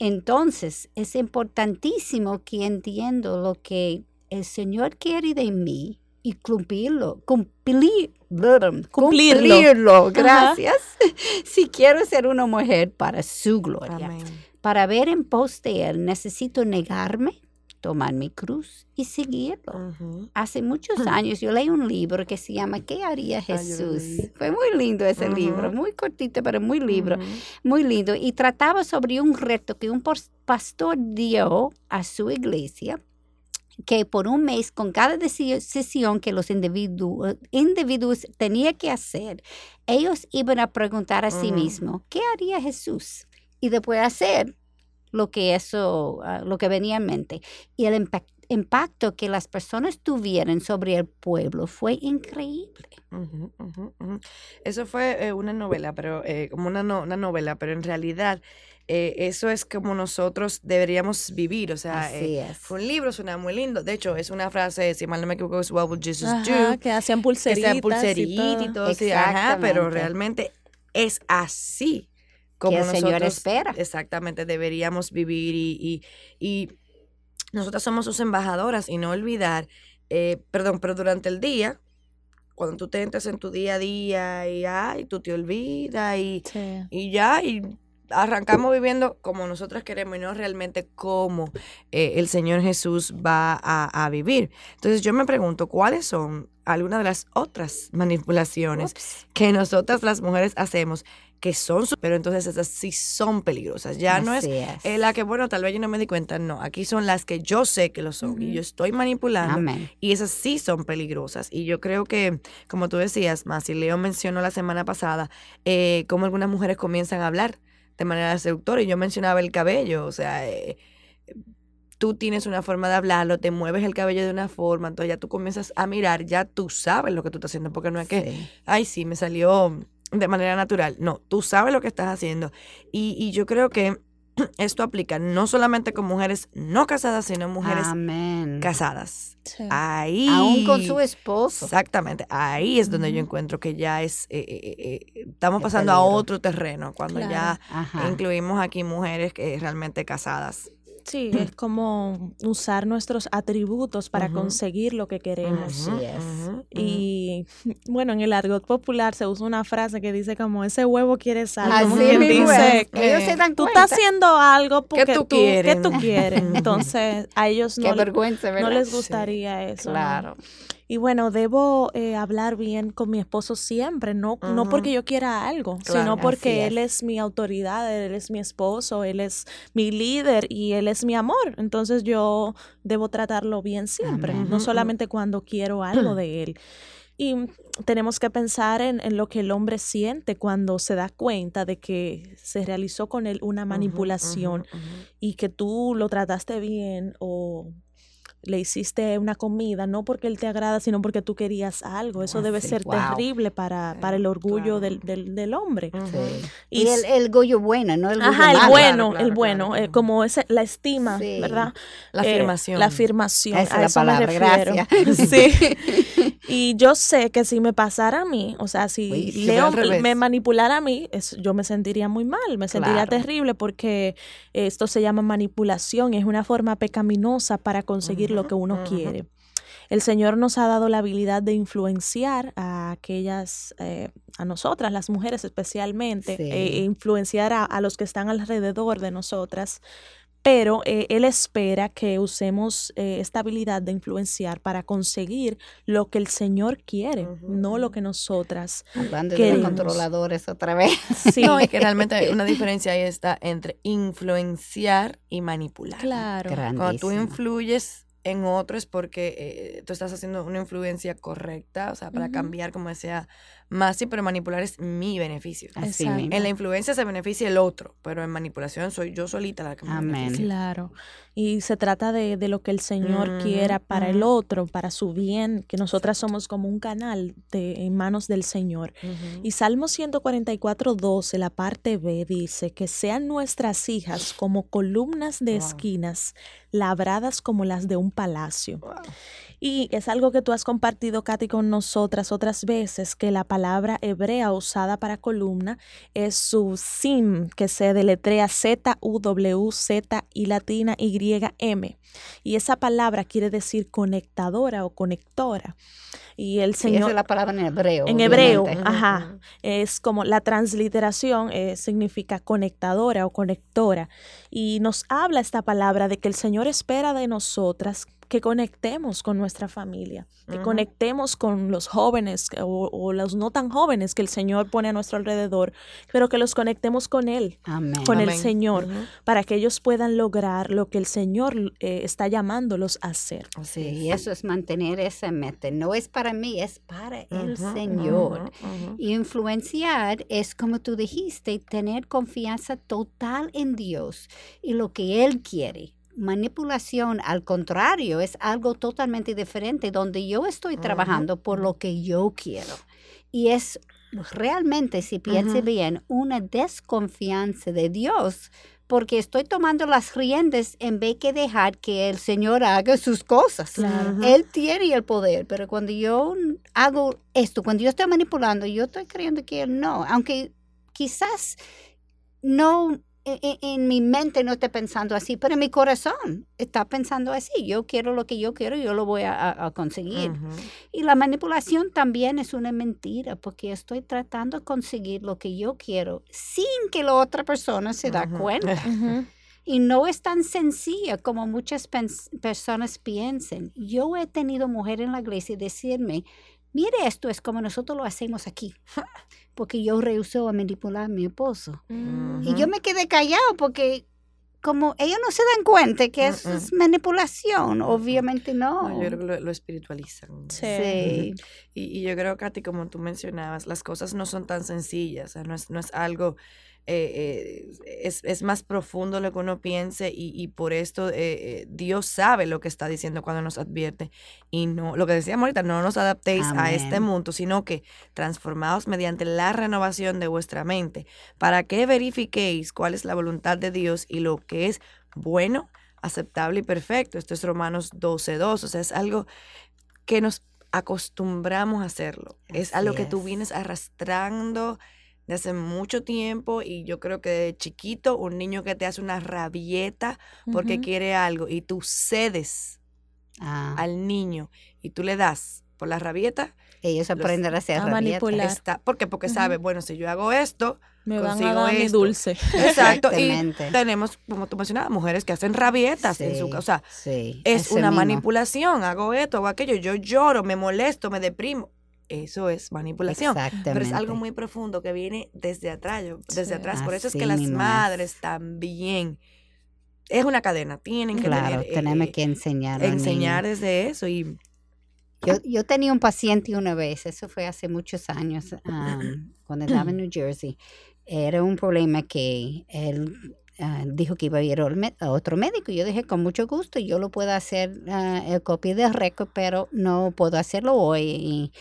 Entonces, es importantísimo que entiendo lo que el Señor quiere de mí y cumplirlo, cumplir, Cumplirlo. cumplirlo. Gracias. si quiero ser una mujer para su gloria. Amén. Para ver en pos de Él necesito negarme, tomar mi cruz y seguirlo. Hace muchos años yo leí un libro que se llama ¿Qué haría Ah, Jesús? Fue muy lindo ese libro, muy cortito, pero muy libro, muy lindo. Y trataba sobre un reto que un pastor dio a su iglesia que por un mes, con cada deci- decisión que los individu- individuos tenían que hacer, ellos iban a preguntar a sí Ujú. mismos, ¿qué haría Jesús? Y después hacer lo que eso, ah, lo que venía en mente. Y el impact- impacto que las personas tuvieron sobre el pueblo fue increíble. Eso fue eh, una novela, pero eh, como una, no- una novela, pero en realidad eh, eso es como nosotros deberíamos vivir. O sea, Así eh, es. fue un libro, suena muy lindo. De hecho, es una frase, si mal no me equivoco, es What would Jesus Ajá, do? que hacían Que pulseritas. sea pulserita y y todo. todo, sí, ajá, pero realmente es así como el Señor nosotros espera. exactamente deberíamos vivir y, y, y nosotras somos sus embajadoras y no olvidar, eh, perdón, pero durante el día, cuando tú te entras en tu día a día y ay, tú te olvidas y, Sí. y ya, y arrancamos viviendo como nosotras queremos y no realmente como eh, el Señor Jesús va a, a vivir. Entonces yo me pregunto, ¿cuáles son algunas de las otras manipulaciones Ups. que nosotras las mujeres hacemos que son, pero entonces esas sí son peligrosas. Ya no es Así es. eh, la que, bueno, tal vez yo no me di cuenta, no, aquí son las que yo sé que lo son y yo estoy manipulando Amén. y esas sí son peligrosas. Y yo creo que, como tú decías, Masi, Leo mencionó la semana pasada, eh, cómo algunas mujeres comienzan a hablar de manera seductora. Y yo mencionaba el cabello, o sea, eh, tú tienes una forma de hablarlo, te mueves el cabello de una forma, entonces ya tú comienzas a mirar, ya tú sabes lo que tú estás haciendo, porque no es que, ay, sí, me salió de manera natural. No, tú sabes lo que estás haciendo. Y, y yo creo que esto aplica no solamente con mujeres no casadas, sino mujeres Amén. casadas. Sí. Ahí. Aún con su esposo. Exactamente, ahí es donde yo encuentro que ya es, eh, eh, eh, estamos Qué pasando a otro terreno, cuando ya Ajá. incluimos aquí mujeres que realmente casadas. Sí, es como usar nuestros atributos para conseguir lo que queremos. Así Ujú, es. ujú, ujú. Y bueno, en el argot popular se usa una frase que dice como ese huevo quiere sal. Así como quien dice. Ellos se dan tú estás haciendo algo porque tú tú, quieres? ¿qué tú quieres. Entonces a ellos Qué no, vergüenza, ¿verdad? no les Sí, gustaría eso. ¿no? Y bueno, debo eh, hablar bien con mi esposo siempre, no, no porque yo quiera algo, Claro. sino porque él es. mi autoridad, él es mi esposo, él es mi líder y él es mi amor. Entonces yo debo tratarlo bien siempre, no solamente cuando quiero algo de él. Y tenemos que pensar en, en lo que el hombre siente cuando se da cuenta de que se realizó con él una manipulación y que tú lo trataste bien o le hiciste una comida, no porque él te agrada, sino porque tú querías algo. Eso debe Así, ser wow. terrible para, para el orgullo claro. del, del, del hombre. Sí. Y Y el, el goyo bueno, no el Ajá, el malo. bueno, claro, el bueno, claro. eh, como ese, la estima, Sí. ¿verdad? La Eh, afirmación. la afirmación, Esa es a la eso me palabra, refiero. gracias. Sí. Y yo sé que si me pasara a mí, o sea, si Uy, Leo me manipulara a mí, es- yo me sentiría muy mal, me sentiría Claro. terrible porque esto se llama manipulación, es una forma pecaminosa para conseguir lo que uno quiere. El Señor nos ha dado la habilidad de influenciar a aquellas, eh, a nosotras, las mujeres especialmente, Sí. e influenciar a, a los que están alrededor de nosotras. Pero eh, Él espera que usemos eh, esta habilidad de influenciar para conseguir lo que el Señor quiere, no lo que nosotras. Hablando de los controladores otra vez. Sí, No, y que realmente hay una diferencia ahí está entre influenciar y manipular. claro. Cuando tú influyes en otro es porque eh, tú estás haciendo una influencia correcta, o sea, para cambiar, como decía Masi, pero manipular es mi beneficio. Así mismo. En la influencia se beneficia el otro, pero en manipulación soy yo solita la que me Amén. Claro. Y se trata de, de lo que el Señor Ujú, quiera para el ujú. otro, para su bien, que nosotras somos como un canal de, en manos del Señor. Ujú. Y Salmo 144, 12, la parte B, dice que sean nuestras hijas como columnas de Wow. esquinas, labradas como las de un palacio. Wow. Y es algo que tú has compartido, Katy, con nosotras otras veces, que la palabra hebrea usada para columna es su sim, que se deletrea Z-U-W-Z y latina Y-M. Y esa palabra quiere decir conectadora o conectora. Y el Sí, esa Señor... es la palabra en hebreo. En hebreo, obviamente. ajá. Es como la transliteración eh, significa conectadora o conectora. Y nos habla esta palabra de que el Señor espera de nosotras que conectemos con nuestra familia, que conectemos con los jóvenes o, o los no tan jóvenes que el Señor pone a nuestro alrededor, pero que los conectemos con Él, Amén. con el. Señor, para que ellos puedan lograr lo que el Señor eh, está llamándolos a hacer. Sí, y eso es mantener esa meta. No es para mí, es para el Señor. Y influenciar es, como tú dijiste, tener confianza total en Dios y lo que Él quiere. Manipulación, al contrario, es algo totalmente diferente, donde yo estoy trabajando por lo que yo quiero. Y es realmente, si piense bien, una desconfianza de Dios, porque estoy tomando las riendas en vez que dejar que el Señor haga sus cosas. Claro. Él tiene el poder, pero cuando yo hago esto, cuando yo estoy manipulando, yo estoy creyendo que él no, aunque quizás no en, mi mente no estoy pensando así, pero en mi corazón está pensando así. Yo quiero lo que yo quiero y yo lo voy a, conseguir. Y la manipulación también es una mentira porque estoy tratando de conseguir lo que yo quiero sin que la otra persona se da cuenta. Y no es tan sencilla como muchas personas piensan. Yo he tenido mujeres en la iglesia decirme, mire, esto es como nosotros lo hacemos aquí. Porque yo rehuso a manipular a mi esposo. Y yo me quedé callado porque como ellos no se dan cuenta que eso Mm, mm. es manipulación, obviamente no. No, yo creo que lo, lo espiritualizan. Sí. Sí. Y, y yo creo, Katy, como tú mencionabas, las cosas no son tan sencillas, o sea, no es, no es algo, eh, eh, es, es más profundo lo que uno piense y, y por esto eh, Dios sabe lo que está diciendo cuando nos advierte y no, lo que decíamos ahorita, no nos adaptéis a este mundo, sino que transformaos mediante la renovación de vuestra mente, para que verifiquéis cuál es la voluntad de Dios y lo que es bueno, aceptable y perfecto. Esto es Romanos 12.2, o sea, es algo que nos acostumbramos a hacerlo. es Así algo que tú es. vienes arrastrando de hace mucho tiempo y yo creo que de chiquito un niño que te hace una rabieta porque quiere algo y tú cedes Ah, al niño y tú le das por la rabieta, ellos los- aprenden a ser a manipular. está, ¿por qué? Porque sabe, bueno, si yo hago esto, Me van a consigo dar mi esto. dulce. exacto, y tenemos, como tú mencionabas, mujeres que hacen rabietas en su casa, o sea, sí, es una mismo. manipulación, hago esto, hago aquello, yo lloro, me molesto, me deprimo. Eso es manipulación. Exactamente. Pero es algo muy profundo que viene desde atrás, desde Sí. atrás. Por eso es que las es. madres también es una cadena, tienen que Claro, tener, tenemos eh, que enseñar. enseñar desde eso y Yo, yo tenía un paciente una vez, eso fue hace muchos años, cuando estaba en New Jersey. Era un problema que él ah, dijo que iba a ir a otro médico. Yo dije, con mucho gusto, yo lo puedo hacer ah, el copia de récord, pero no puedo hacerlo hoy. Y,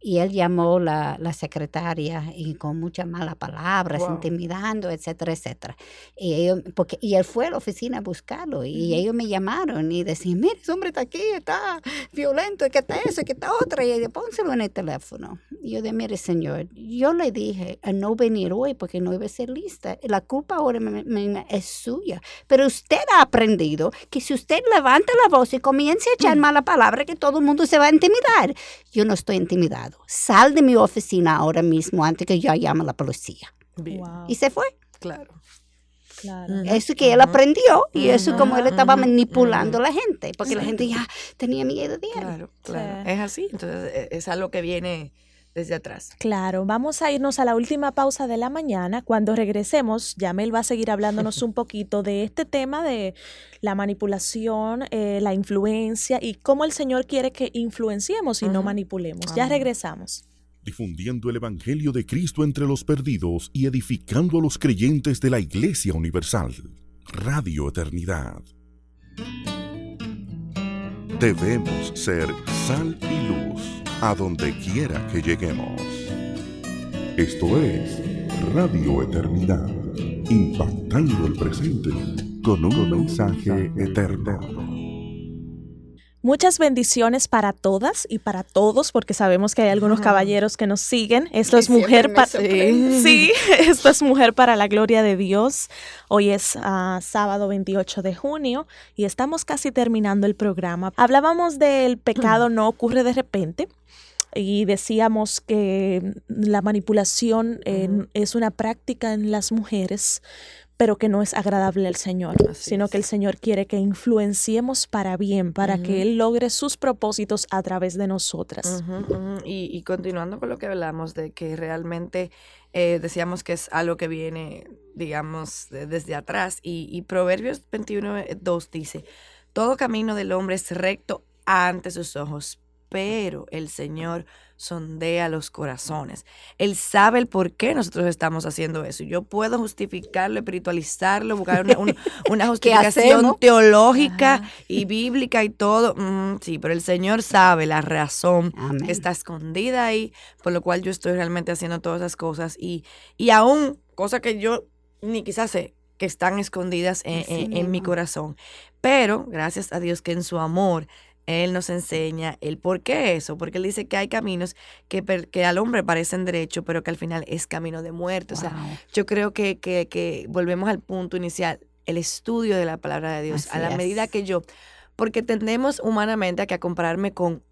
y él llamó la, la secretaria y con muchas malas palabras, Wow. intimidando, etcétera, etcétera. Y, ellos, porque, y él fue a la oficina a buscarlo y ellos me llamaron y decían, mire, ese hombre está aquí, está violento, que está eso, que está otra, y yo, pónselo en el teléfono. Y yo dije, mire, señor, yo le dije a no venir hoy porque no iba a ser lista. La culpa ahora me- me- es suya. Pero usted ha aprendido que si usted levanta la voz y comienza a echar mala palabra, que todo el mundo se va a intimidar. Yo no estoy Sal de mi oficina ahora mismo antes que yo llame a la policía. Wow, Y se fue. claro. claro. Eso que él aprendió y eso como él estaba manipulando a la gente, porque la gente ya tenía miedo de él. Claro, claro. Sí. Es así, entonces e- es algo que viene desde atrás. Claro, vamos a irnos a la última pausa de la mañana. Cuando regresemos, Yamel va a seguir hablándonos un poquito de este tema de la manipulación, eh, la influencia y cómo el Señor quiere que influenciemos y no manipulemos. Ya regresamos. difundiendo el Evangelio de Cristo entre los perdidos y edificando a los creyentes de la Iglesia Universal. Radio Eternidad. Debemos ser sal y luz a donde quiera que lleguemos. Esto es Radio Eternidad, impactando el presente con un mensaje eterno. Muchas bendiciones para todas y para todos, porque sabemos que hay algunos caballeros que nos siguen. Esto es mujer para sí, esto es mujer para la gloria de Dios. Hoy es ah, sábado 28 de junio y estamos casi terminando el programa. Hablábamos del pecado no ocurre de repente. Y decíamos que la manipulación eh, es una práctica en las mujeres, pero que no es agradable al Señor, Así sino es. que el Señor quiere que influenciemos para bien, para que Él logre sus propósitos a través de nosotras. Y, y continuando con lo que hablamos de que realmente eh, decíamos que es algo que viene, digamos, de- desde atrás. Y, y Proverbios 21, eh, 2 dice, todo camino del hombre es recto ante sus ojos, pero el Señor sondea los corazones. Él sabe el por qué nosotros estamos haciendo eso. Yo puedo justificarlo, espiritualizarlo, buscar una, un- una justificación teológica Ajá. y bíblica y todo. Mm, sí, pero el Señor sabe la razón Amén. que está escondida ahí, por lo cual yo estoy realmente haciendo todas esas cosas y, y aún cosas que yo ni quizás sé que están escondidas en, Así en- en mi corazón. Pero gracias a Dios que en su amor Él nos enseña el por qué eso, porque Él dice que hay caminos que, al hombre parecen derecho, pero que al final es camino de muerte. O sea, yo creo que, que, que volvemos al punto inicial, el estudio de la palabra de Dios, a la medida que yo, porque tendemos humanamente a que a compararme con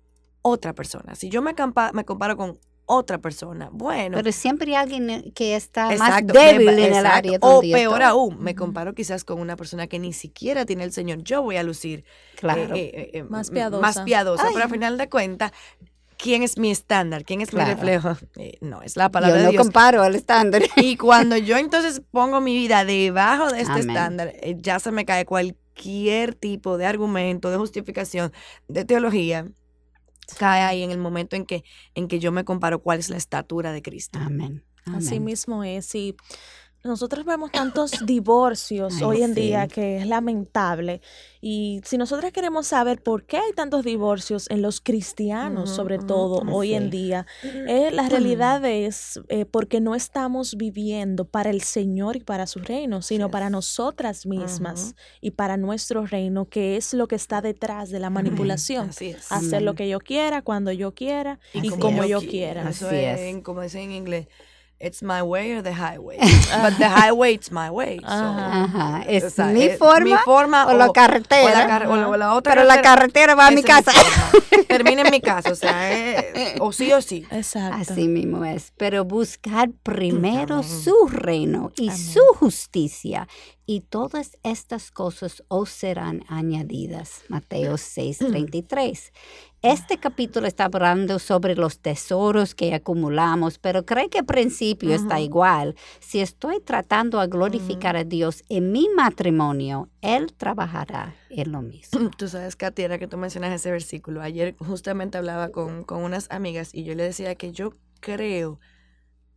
otra persona. Si yo me, me comparo con otra persona, bueno, Pero siempre hay alguien eh, que está más Exacto, me débil pa- en el exacto. área O peor aún, me comparo quizás con una persona que ni siquiera tiene el Señor. Yo voy a lucir Claro. eh, eh, eh, Más piadosa. Más piadosa, pero al final de cuentas, ¿quién es mi estándar? ¿Quién es Claro. mi reflejo? Eh, no, es la palabra yo de no Dios. comparo al estándar. Y cuando yo entonces pongo mi vida debajo de este Amén. estándar, eh, ya se me cae cualquier tipo de argumento, de justificación, de teología, cae ahí en el momento en que, en que yo me comparo cuál es la estatura de Cristo. Amén. Así Amén. mismo es. Y nosotros vemos tantos divorcios Ay, hoy en día que es lamentable. Y si nosotros queremos saber por qué hay tantos divorcios en los cristianos, sobre todo hoy en día, eh, la realidad es eh, porque no estamos viviendo para el Señor y para su reino, sino para nosotras mismas y para nuestro reino, que es lo que está detrás de la manipulación. Así es. Hacer lo Amén. que yo quiera, cuando yo quiera y, como yo qui- quiera. Eso Así es, es. en- como dicen en inglés, it's my way or the highway. But the highway it's my way. so, Ajá. Es o sea, mi es forma, mi forma o la carretera. O la, car- o la- o la otra pero la carretera va a mi casa. forma. Termina en mi casa, o sea, eh, o sí o sí. Exacto. Así mismo es. Pero buscar primero Amén. su reino y Amén. su justicia. Y todas estas cosas os serán añadidas. Mateo 6:33. Este capítulo está hablando sobre los tesoros que acumulamos, pero creo que al principio está igual. Si estoy tratando a glorificar a Dios en mi matrimonio, Él trabajará en lo mismo. Tú sabes, Katy, era que tú mencionas ese versículo. Ayer justamente hablaba con, con unas amigas y yo le decía que yo creo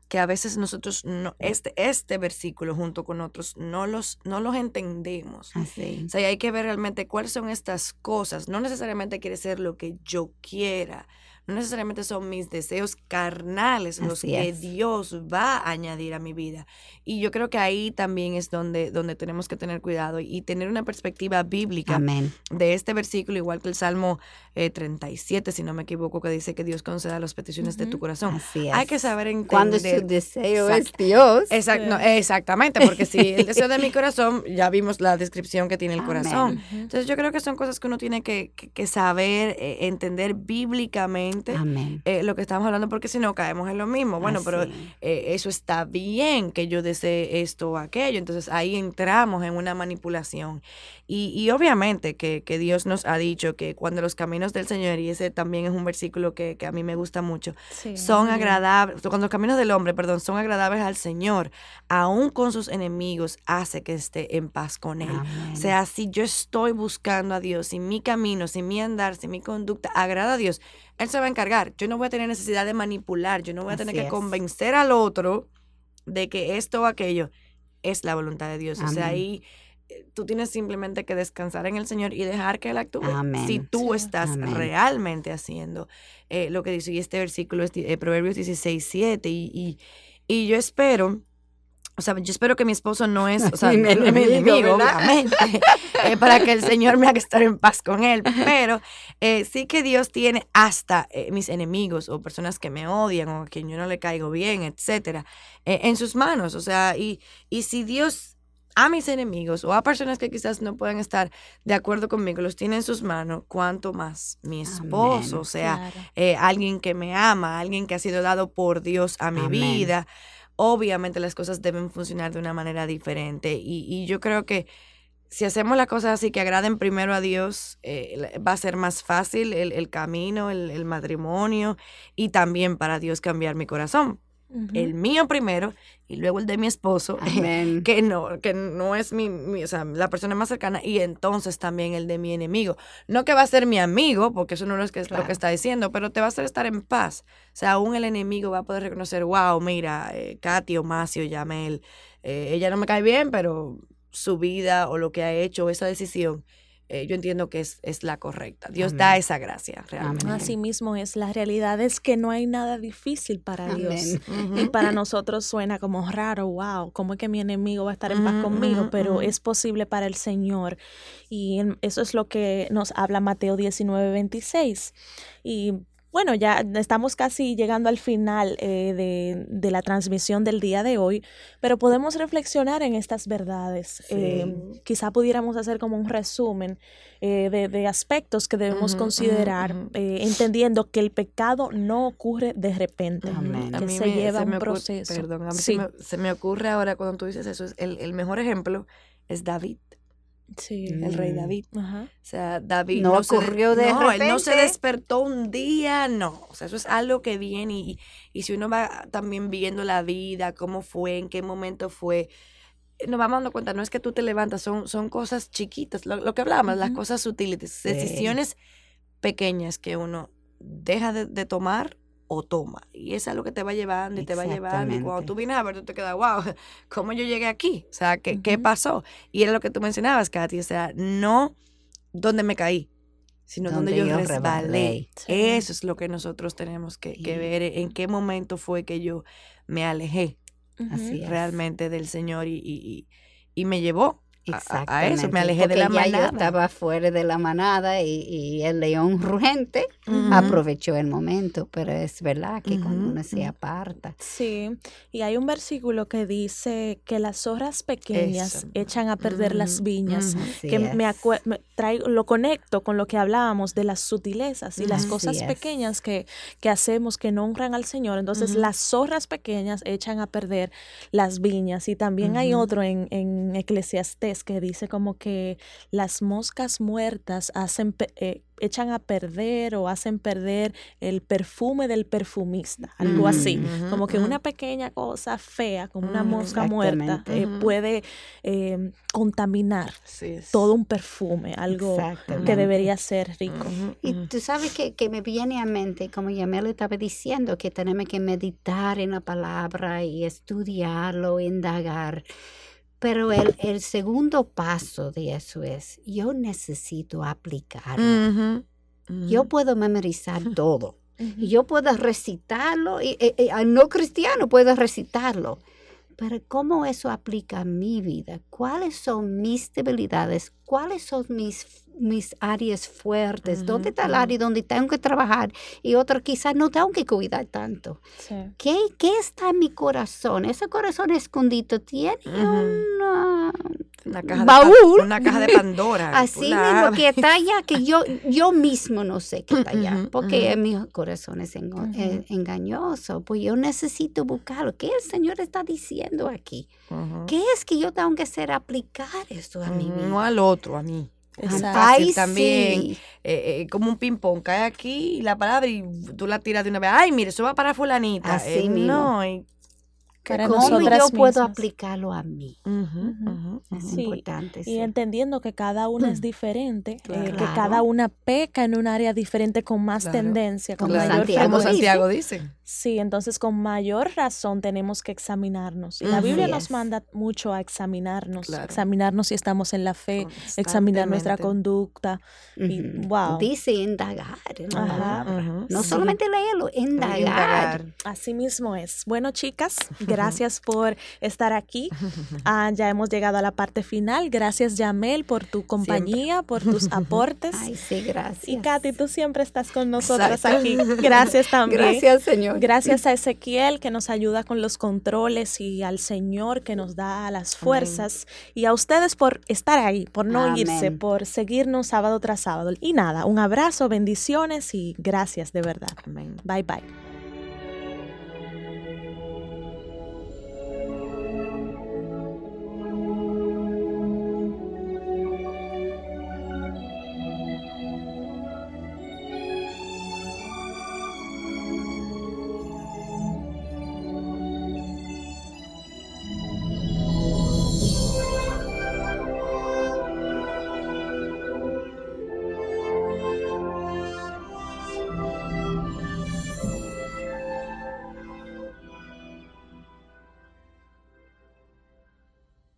que a veces nosotros, no, este, este versículo junto con otros, no los, no los entendemos. Así. O sea, hay que ver realmente cuáles son estas cosas. No necesariamente quiere ser lo que yo quiera. No necesariamente son mis deseos carnales los Así que es. Dios va a añadir a mi vida. Y yo creo que ahí también es donde, donde tenemos que tener cuidado y tener una perspectiva bíblica Amén. de este versículo, igual que el Salmo eh, 37, si no me equivoco, que dice que Dios conceda las peticiones de tu corazón. Así es. Hay que saber entender. Cuando su deseo es. Dios. Exact- no, exactamente, porque si el deseo de mi corazón, ya vimos la descripción que tiene el Amén. corazón. Entonces yo creo que son cosas que uno tiene que, que- que saber, eh, entender bíblicamente Amén. eh, lo que estamos hablando, porque si no caemos en lo mismo. Bueno, pero Así. eh, eso está bien que yo desee esto o aquello. Entonces ahí entramos en una manipulación. Y, y obviamente que, que Dios nos ha dicho que cuando los caminos del Señor, y ese también es un versículo que, que a mí me gusta mucho, Sí, son agradables, cuando los caminos del hombre, perdón, son agradables al Señor, aún con sus enemigos, hace que esté en paz con Él. Amén. O sea, si yo estoy buscando a Dios, si mi camino, si mi andar, si mi conducta agrada a Dios, Él se va a encargar. Yo no voy a tener necesidad de manipular, yo no voy a tener que es. convencer al otro de que esto o aquello es la voluntad de Dios. O sea, ahí eh, tú tienes simplemente que descansar en el Señor y dejar que Él actúe. Si tú estás Amén. realmente haciendo eh, lo que dice, y este versículo es eh, Proverbios 16, 7, y, y, y yo espero, o sea, yo espero que mi esposo no es, o sea, Mi no es mi enemigo, obviamente, eh, para que el Señor me haga estar en paz con él, pero eh, sí que Dios tiene hasta eh, mis enemigos o personas que me odian o a quien yo no le caigo bien, etcétera, eh, en sus manos, o sea, y, y si Dios a mis enemigos o a personas que quizás no puedan estar de acuerdo conmigo, los tiene en sus manos, cuanto más mi esposo, Amén. o sea, Claro. alguien que me ama, alguien que ha sido dado por Dios a mi Amén. vida. Obviamente las cosas deben funcionar de una manera diferente y, y yo creo que si hacemos las cosas así que agraden primero a Dios, eh, va a ser más fácil el, el camino, el, el matrimonio y también para Dios cambiar mi corazón. El mío primero y luego el de mi esposo, Amén. que no, que no es mi, mi- o sea, la persona más cercana, y entonces también el de mi enemigo. No que va a ser mi amigo, porque eso no es que, lo Claro. que está diciendo, pero te va a hacer estar en paz. O sea, aún el enemigo va a poder reconocer, wow, mira, eh, Katy o Macio, Yamel, eh, ella no me cae bien, pero su vida o lo que ha hecho, esa decisión, eh, yo entiendo que es, es la correcta. Dios da esa gracia realmente. Amén. Así mismo es. La realidad es que no hay nada difícil para Dios. Y para nosotros suena como raro, wow, ¿cómo es que mi enemigo va a estar en paz conmigo? Pero es posible para el Señor. Y eso es lo que nos habla Mateo 19, 26. Y bueno, ya estamos casi llegando al final eh, de, de la transmisión del día de hoy, pero podemos reflexionar en estas verdades. Eh, quizá pudiéramos hacer como un resumen eh, de, de aspectos que debemos Ujú, ujú, considerar, ujú. eh, entendiendo que el pecado no ocurre de repente, Amén. A que mí se me- lleva un me ocurre- proceso. Perdón, a mí Sí. se, me, se me ocurre ahora cuando tú dices eso, es el, el mejor ejemplo es David, Sí. el rey Mm. David. Ajá. O sea, David No ocurrió de no, él no se repente. despertó un día, no. O sea, eso es algo que viene y, y si uno va también viendo la vida, cómo fue, en qué momento fue, eh, nos vamos dando cuenta, no es que tú te levantas, son, son cosas chiquitas, lo, lo que hablábamos, las cosas sutiles, Sí. decisiones pequeñas que uno deja de, de tomar o toma. Y es algo que te va llevando y te va llevando. Y cuando tú vienes a ver, tú te quedas, wow, ¿cómo yo llegué aquí? O sea, ¿qué, ¿qué pasó? Y era lo que tú mencionabas, Katy, o sea, no donde me caí, sino donde, Donde yo resbalé. Sí. Eso es lo que nosotros tenemos que, que ver, en qué momento fue que yo me alejé realmente del Señor y, y- y me llevó a- a, eso, me alejé de porque la ya manada. yo estaba fuera de la manada y, y el león rugente Ujú. aprovechó el momento, pero es verdad que cuando Ujú, uno se aparta, Sí, y hay un versículo que dice que las zorras pequeñas Eso. echan a perder las Ujú, viñas. ujú. así que me, me traigo, lo conecto con lo que hablábamos de las sutilezas y las cosas pequeñas que, que hacemos que no honran al Señor. Entonces las zorras pequeñas echan a perder las viñas. Y también hay otro en, en Eclesiastés que dice como que las moscas muertas hacen, eh, echan a perder o hacen perder el perfume del perfumista, algo así. Ujú, Como que ujú. una pequeña cosa fea, como una Ujú, mosca muerta, eh, puede eh, contaminar todo un perfume, algo que debería ser rico. Y tú sabes que, que me viene a mente, como Yamel estaba diciendo, que tenemos que meditar en la palabra y estudiarlo, indagar. Pero el, el segundo paso de eso es, yo necesito aplicarlo. Yo puedo memorizar todo. Y yo puedo recitarlo, y, y- y al no cristiano puedo recitarlo. Pero ¿cómo eso aplica a mi vida? ¿Cuáles son mis debilidades? ¿Cuáles son mis, mis áreas fuertes? ¿Dónde está el área donde tengo que trabajar? Y otro quizás no tengo que cuidar tanto. Sí. ¿Qué, qué está en mi corazón? Ese corazón escondido tiene una, Una caja, baúl. De, una caja de Pandora. Así la mismo que está allá, que yo, yo mismo no sé allá, Ujú, porque mi corazón es Ujú. eh, engañoso, pues yo necesito buscarlo. ¿Qué el Señor está diciendo aquí? ¿Qué es que yo tengo que hacer aplicar esto a mi vida? No al otro, a mí. Es fácil también. sí. eh, eh, como un ping-pong, cae aquí la palabra y tú la tiras de una vez. Ay, mire, eso va para fulanita. Así Eh, mismo. No, y- Para ¿Cómo nosotras yo puedo mismas. aplicarlo a mí? Ujú, Es. Sí, importante. Y sí. entendiendo que cada una es diferente, eh, que Claro. cada una peca en un área diferente con más Claro. tendencia, con Como mayor Santiago Como. Santiago dice. Sí, entonces con mayor razón tenemos que examinarnos. Y la. Biblia nos manda mucho a examinarnos, Claro. examinarnos si estamos en la fe, examinar nuestra conducta. y, wow. Dice indagar en la Ajá. No Sí. solamente leerlo, indagar. Indagar. Así mismo es. Bueno, chicas, gracias por estar aquí. Ah, ya hemos llegado a la parte final. Gracias, Yamel, por tu compañía, por tus aportes. Ay, sí, gracias. y Katy, tú siempre estás con nosotras Exacto. aquí. Gracias también. Gracias, Señor. Gracias a Ezequiel que nos ayuda con los controles y al Señor que nos da las fuerzas y a ustedes por estar ahí, por no Amén. irse, por seguirnos sábado tras sábado. Y nada, un abrazo, bendiciones y gracias de verdad. Amén. Bye bye.